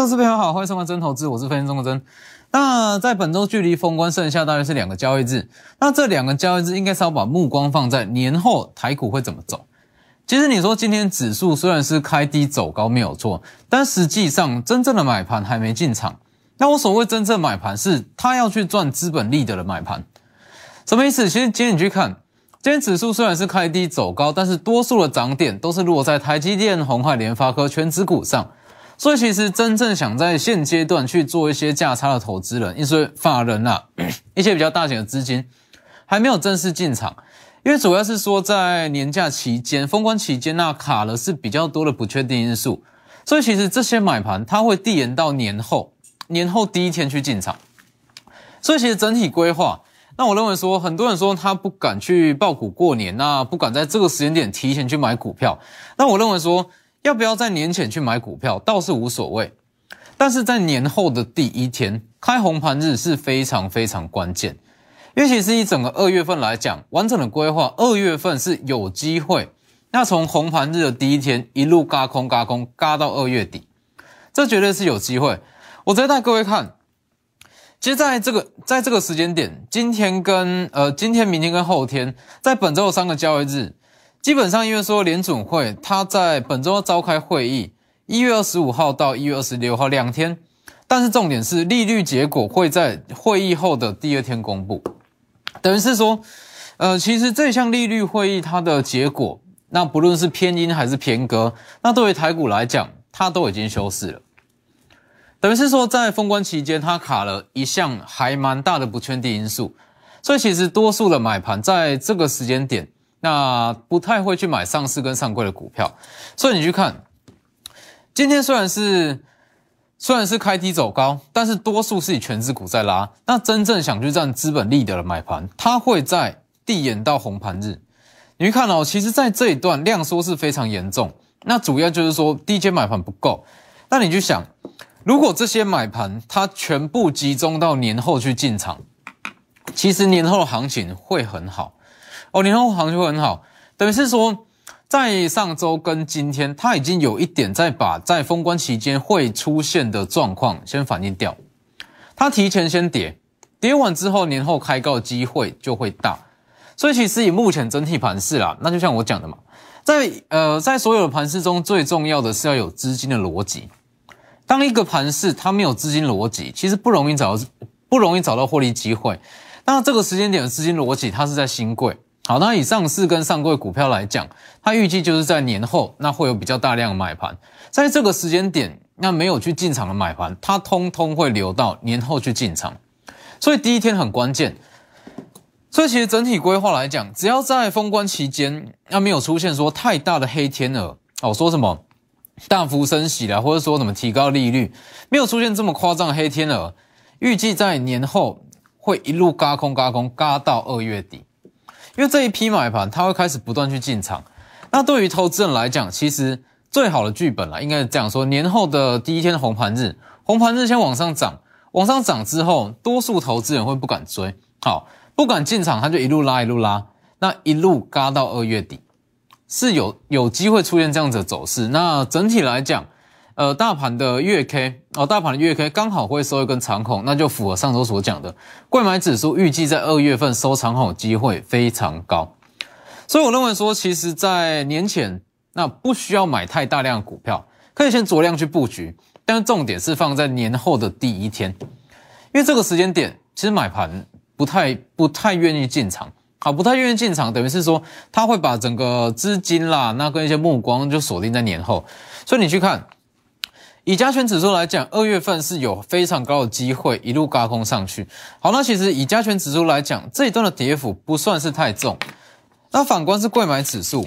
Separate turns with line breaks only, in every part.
各位朋友好，欢迎收看真投资，我是分析中的真。那在本周距离封关剩下大约是两个交易日，那这两个交易日应该是要把目光放在年后台股会怎么走。其实你说今天指数虽然是开低走高没有错，但实际上真正的买盘还没进场。那我所谓真正买盘是他要去赚资本利得的买盘，什么意思？其实今天你去看，今天指数虽然是开低走高，但是多数的涨点都是落在台积电、红海、联发科全指股上。所以其实真正想在现阶段去做一些价差的投资人，因为法人啊，一些比较大型的资金还没有正式进场，因为主要是说在年假期间、封关期间，那卡了是比较多的不确定因素，所以其实这些买盘它会递延到年后，年后第一天去进场。所以其实整体规划，那我认为说，很多人说他不敢去报股过年，那不敢在这个时间点提前去买股票，那我认为说。要不要在年前去买股票倒是无所谓，但是在年后的第一天开红盘日是非常非常关键，因为其实一整个二月份来讲，完整的规划二月份是有机会，那从红盘日的第一天一路嘎空嘎空嘎到二月底，这绝对是有机会。我直接带各位看，其实在这个在这个时间点，今天跟呃今天、明天跟后天，在本周的三个交易日。基本上，因为说联准会它在本周要召开会议，一月二十五号到一月二十六号两天，但是重点是利率结果会在会议后的第二天公布，等于是说，呃，其实这项利率会议它的结果，那不论是偏阴还是偏鸽，那对于台股来讲，它都已经休市了，等于是说在封关期间，它卡了一项还蛮大的不确定因素，所以其实多数的买盘在这个时间点。那不太会去买上市跟上柜的股票，所以你去看，今天虽然是虽然是开低走高，但是多数是以全资股在拉。那真正想去占资本利得的买盘，它会在递延到红盘日。你去看哦，其实，在这一段量缩是非常严重。那主要就是说低阶买盘不够。那你去想，如果这些买盘它全部集中到年后去进场，其实年后的行情会很好。哦，年后行情会很好，等于是说，在上周跟今天，它已经有一点在把在封关期间会出现的状况先反映掉，它提前先跌，跌完之后年后开高机会就会大，所以其实以目前整体盘势啦，那就像我讲的嘛，在呃在所有的盘势中，最重要的是要有资金的逻辑，当一个盘势它没有资金逻辑，其实不容易找到不容易找到获利机会，那这个时间点的资金逻辑，它是在新贵。好，那以上市跟上柜股票来讲，它预计就是在年后，那会有比较大量的买盘，在这个时间点，那没有去进场的买盘，它通通会留到年后去进场，所以第一天很关键。所以其实整体规划来讲，只要在封关期间，那没有出现说太大的黑天鹅，哦，说什么大幅升息啦，或者说什么提高利率，没有出现这么夸张的黑天鹅，预计在年后会一路嘎空嘎空嘎到二月底。因为这一批买盘，它会开始不断去进场。那对于投资人来讲，其实最好的剧本了，应该是这样说：年后的第一天的红盘日，红盘日先往上涨，往上涨之后，多数投资人会不敢追，好，不敢进场，他就一路拉一路拉，那一路嘎到二月底，是有有机会出现这样子的走势。那整体来讲，呃，大盘的月 K 哦，大盘的月 K 刚好会收一根长孔，那就符合上周所讲的，贵买指数预计在二月份收长孔机会非常高，所以我认为说，其实，在年前那不需要买太大量的股票，可以先酌量去布局，但是重点是放在年后的第一天，因为这个时间点其实买盘不太不太愿意进场，好，不太愿意进场，等于是说他会把整个资金啦，那跟一些目光就锁定在年后，所以你去看。以加权指数来讲，二月份是有非常高的机会一路高空上去。好，那其实以加权指数来讲，这一段的跌幅不算是太重。那反观是贵买指数，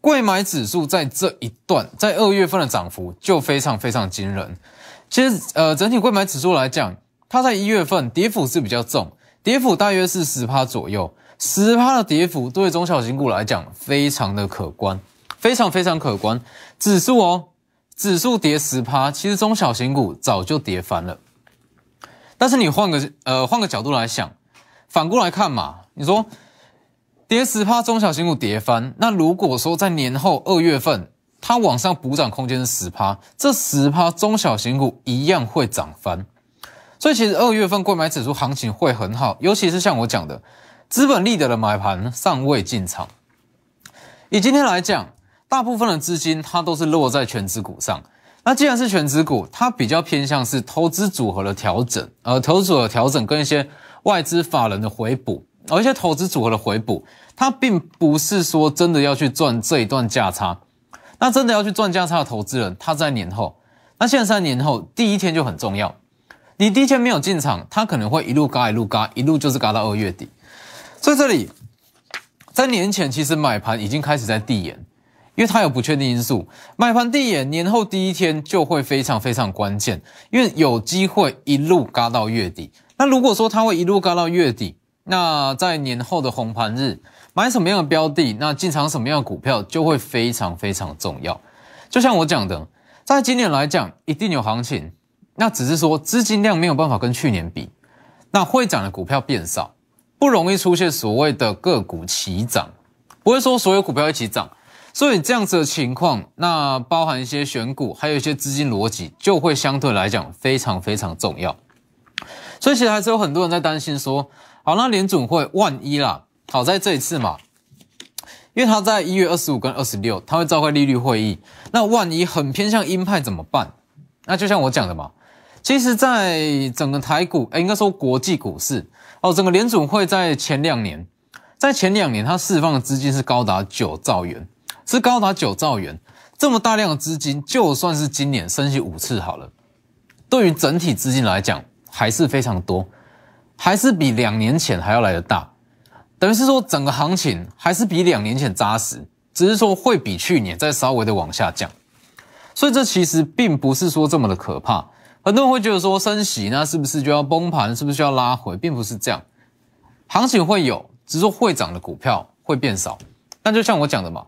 贵买指数在这一段在二月份的涨幅就非常非常惊人。其实，呃，整体贵买指数来讲，它在一月份跌幅是比较重，跌幅大约是十趴左右。十趴的跌幅对中小型股来讲非常的可观，非常非常可观。指数哦。指数跌十趴，其实中小型股早就跌翻了。但是你换个呃换个角度来想，反过来看嘛，你说跌十趴，中小型股跌翻，那如果说在年后二月份它往上补涨空间是十趴，这十趴中小型股一样会涨翻。所以其实二月份购买指数行情会很好，尤其是像我讲的，资本利得的买盘尚未进场。以今天来讲，大部分的资金它都是落在全指股上。那既然是全指股，它比较偏向是投资组合的调整，呃，投资组合调整跟一些外资法人的回补，而一些投资组合的回补，它并不是说真的要去赚这一段价差。那真的要去赚价差的投资人，他在年后，那现在在年后第一天就很重要。你第一天没有进场，它可能会一路嘎一路嘎，一路就是嘎到二月底。所以这里在年前其实买盘已经开始在递延，因为它有不确定因素。买盘递延，年后第一天就会非常非常关键，因为有机会一路嘎到月底。那如果说它会一路嘎到月底，那在年后的红盘日买什么样的标的，那进场什么样的股票就会非常非常重要。就像我讲的，在今年来讲，一定有行情。那只是说资金量没有办法跟去年比，那会涨的股票变少，不容易出现所谓的个股齐涨，不会说所有股票一起涨，所以这样子的情况，那包含一些选股，还有一些资金逻辑，就会相对来讲非常非常重要。所以其实还是有很多人在担心说，好，那联准会万一啦，好在这一次嘛，因为他在一月二十五跟二十六，他会召开利率会议，那万一很偏向鹰派怎么办？那就像我讲的嘛。其实，在整个台股，哎，应该说国际股市哦，整个联准会在前两年，在前两年，它释放的资金是高达九兆元，是高达九兆元，这么大量的资金，就算是今年升息五次好了，对于整体资金来讲，还是非常多，还是比两年前还要来的大，等于是说整个行情还是比两年前扎实，只是说会比去年再稍微的往下降，所以这其实并不是说这么的可怕。很多人会觉得说升息那是不是就要崩盘？是不是就要拉回？并不是这样，行情会有，只是说会涨的股票会变少。那就像我讲的嘛，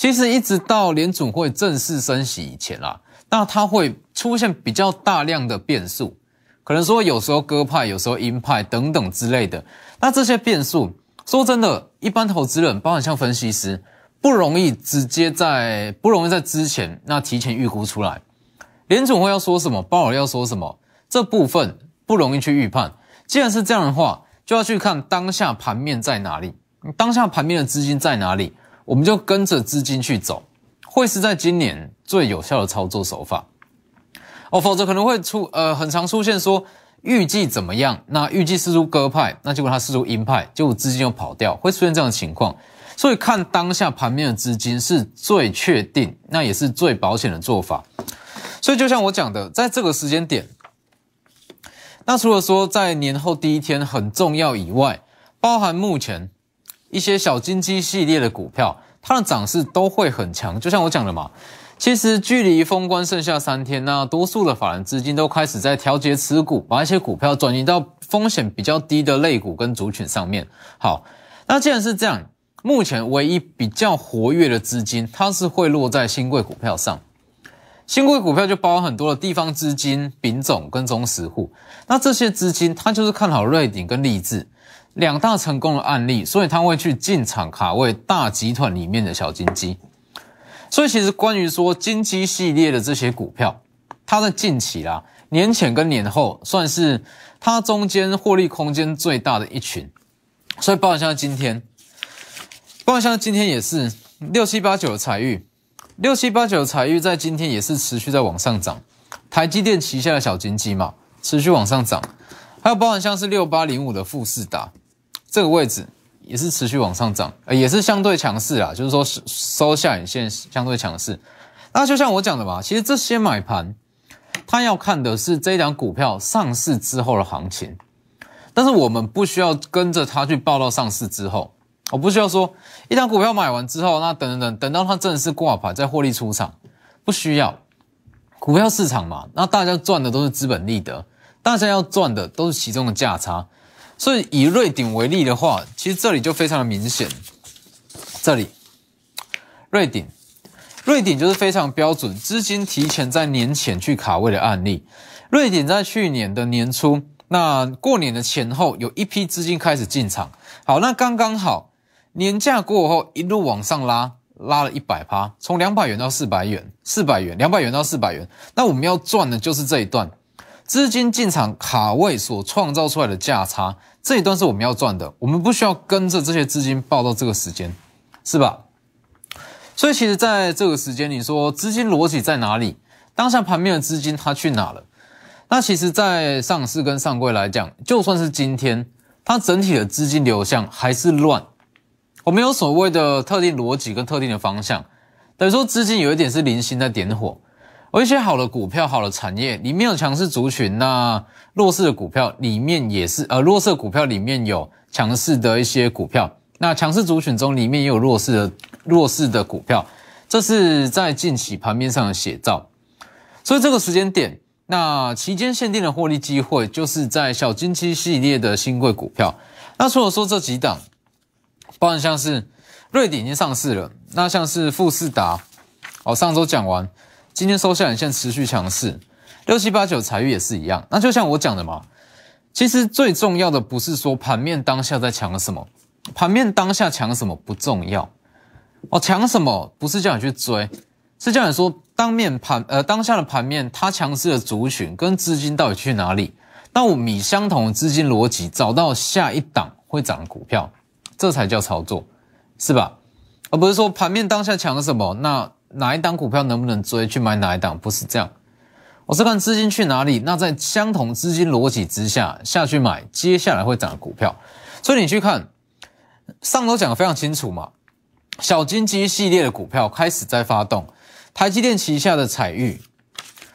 其实一直到联储会正式升息以前啦，那它会出现比较大量的变数，可能说有时候鸽派，有时候鹰派等等之类的。那这些变数，说真的，一般投资人，包括像分析师，不容易直接在不容易在之前那提前预估出来。联总会要说什么，鲍尔要说什么，这部分不容易去预判。既然是这样的话，就要去看当下盘面在哪里，当下盘面的资金在哪里，我们就跟着资金去走，会是在今年最有效的操作手法。哦，否则可能会出呃，很常出现说预计怎么样，那预计是出鸽派，那结果它是出鹰派，结果资金又跑掉，会出现这样的情况。所以看当下盘面的资金是最确定，那也是最保险的做法。所以，就像我讲的，在这个时间点，那除了说在年后第一天很重要以外，包含目前一些小金鸡系列的股票，它的涨势都会很强。就像我讲的嘛，其实距离封关剩下三天，那多数的法人资金都开始在调节持股，把一些股票转移到风险比较低的类股跟族群上面。好，那既然是这样，目前唯一比较活跃的资金，它是会落在新贵股票上。新贵股票就包含很多的地方资金、丙种跟中实户，那这些资金它就是看好瑞鼎跟立志两大成功的案例，所以他会去进场卡位大集团里面的小金鸡。所以其实关于说金鸡系列的这些股票，它在近期啦，年前跟年后算是它中间获利空间最大的一群。所以包含像今天，包含像今天也是六七八九的彩玉。六七八九财玉在今天也是持续在往上涨，台积电旗下的小金鸡嘛，持续往上涨，还有包含像是六八零五的富士达这个位置也是持续往上涨，呃，也是相对强势啊，就是说收下影线相对强势。那就像我讲的嘛，其实这些买盘，他要看的是这档股票上市之后的行情，但是我们不需要跟着它去报到上市之后。我不需要说一张股票买完之后，那等等等等到它正式挂牌再获利出场，不需要。股票市场嘛，那大家赚的都是资本利得，大家要赚的都是其中的价差。所以以瑞鼎为例的话，其实这里就非常的明显。这里瑞鼎，瑞鼎就是非常标准，资金提前在年前去卡位的案例。瑞典在去年的年初，那过年的前后，有一批资金开始进场。好，那刚刚好。年假过后一路往上拉，拉了一百趴，从两百元到四百元，四百元，两百元到四百元。那我们要赚的就是这一段资金进场卡位所创造出来的价差，这一段是我们要赚的。我们不需要跟着这些资金报到这个时间，是吧？所以其实在这个时间，你说资金逻辑在哪里？当下盘面的资金它去哪了？那其实，在上市跟上柜来讲，就算是今天，它整体的资金流向还是乱。我们有所谓的特定逻辑跟特定的方向，等于说资金有一点是零星在点火，而一些好的股票、好的产业里面有强势族群，那弱势的股票里面也是，呃，弱势股票里面有强势的一些股票，那强势族群中里面也有弱势的弱势的股票，这是在近期盘面上的写照。所以这个时间点，那期间限定的获利机会，就是在小金期系列的新贵股票。那除了说这几档。包含像是瑞鼎已经上市了，那像是富士达，哦，上周讲完，今天收下影线持续强势，六七八九财运也是一样。那就像我讲的嘛，其实最重要的不是说盘面当下在强什么，盘面当下强什么不重要，哦，强什么不是叫你去追，是叫你说当面盘呃当下的盘面它强势的族群跟资金到底去哪里？那我以相同的资金逻辑找到下一档会涨的股票。这才叫操作，是吧？而不是说盘面当下强什么，那哪一档股票能不能追去买哪一档？不是这样，我是看资金去哪里。那在相同资金逻辑之下下去买接下来会涨的股票。所以你去看上周讲的非常清楚嘛，小金鸡系列的股票开始在发动，台积电旗下的彩玉，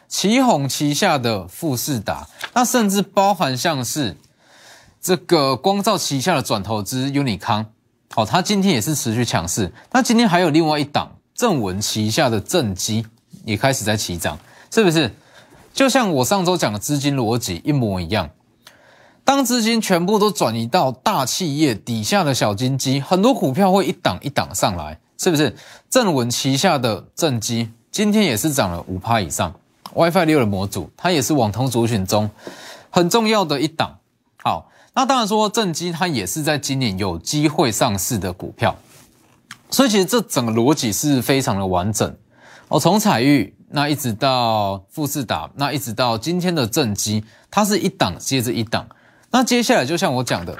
旗宏旗下的富士达，那甚至包含像是。这个光照旗下的转投资 Uni 康，好，它今天也是持续强势。那今天还有另外一档正文旗下的正基也开始在起涨，是不是？就像我上周讲的资金逻辑一模一样。当资金全部都转移到大企业底下的小金鸡，很多股票会一档一档上来，是不是？正文旗下的正基今天也是涨了五趴以上。WiFi 六的模组，它也是网通族群中很重要的一档。好。那当然说，正基它也是在今年有机会上市的股票，所以其实这整个逻辑是非常的完整。哦，从彩玉那一直到富士达，那一直到今天的正基，它是一档接着一档。那接下来就像我讲的，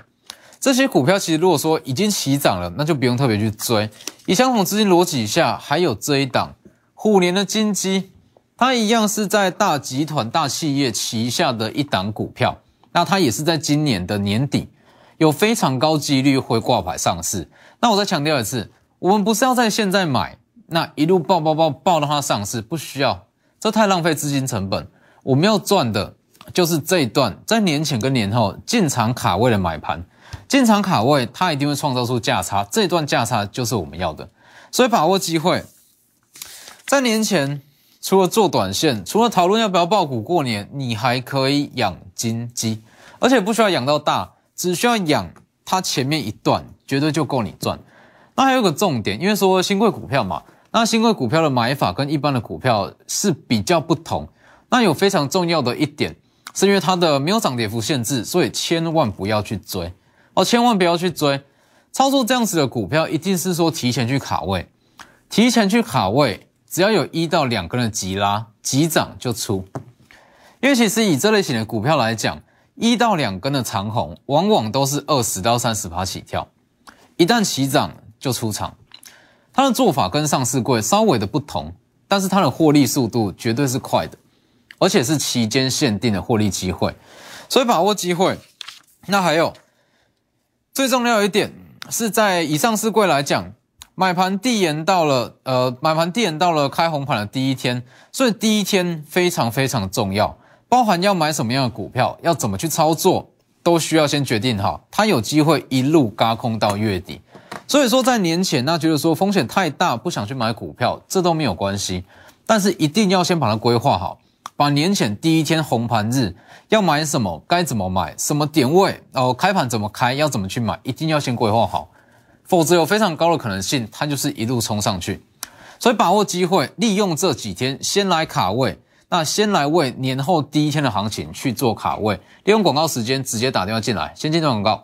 这些股票其实如果说已经起涨了，那就不用特别去追。以相同资金逻辑下，还有这一档虎年的金鸡，它一样是在大集团、大企业旗下的一档股票。那它也是在今年的年底，有非常高几率会挂牌上市。那我再强调一次，我们不是要在现在买，那一路爆爆爆爆到它上市，不需要，这太浪费资金成本。我们要赚的就是这一段在年前跟年后进场卡位的买盘，进场卡位它一定会创造出价差，这一段价差就是我们要的。所以把握机会，在年前。除了做短线，除了讨论要不要爆股过年，你还可以养金鸡，而且不需要养到大，只需要养它前面一段，绝对就够你赚。那还有个重点，因为说新贵股票嘛，那新贵股票的买法跟一般的股票是比较不同。那有非常重要的一点，是因为它的没有涨跌幅限制，所以千万不要去追哦，千万不要去追。操作这样子的股票，一定是说提前去卡位，提前去卡位。只要有一到两根的急拉急涨就出，因为其实以这类型的股票来讲，一到两根的长红往往都是二十到三十趴起跳，一旦起涨就出场。他的做法跟上市柜稍微的不同，但是他的获利速度绝对是快的，而且是期间限定的获利机会，所以把握机会。那还有最重要一点是在以上市柜来讲。买盘递延到了，呃，买盘递延到了开红盘的第一天，所以第一天非常非常重要，包含要买什么样的股票，要怎么去操作，都需要先决定好。它有机会一路嘎空到月底，所以说在年前，那觉得说风险太大，不想去买股票，这都没有关系，但是一定要先把它规划好，把年前第一天红盘日要买什么，该怎么买，什么点位，哦，开盘怎么开，要怎么去买，一定要先规划好。否则有非常高的可能性，它就是一路冲上去。所以把握机会，利用这几天先来卡位，那先来为年后第一天的行情去做卡位。利用广告时间直接打电话进来，先进段广告，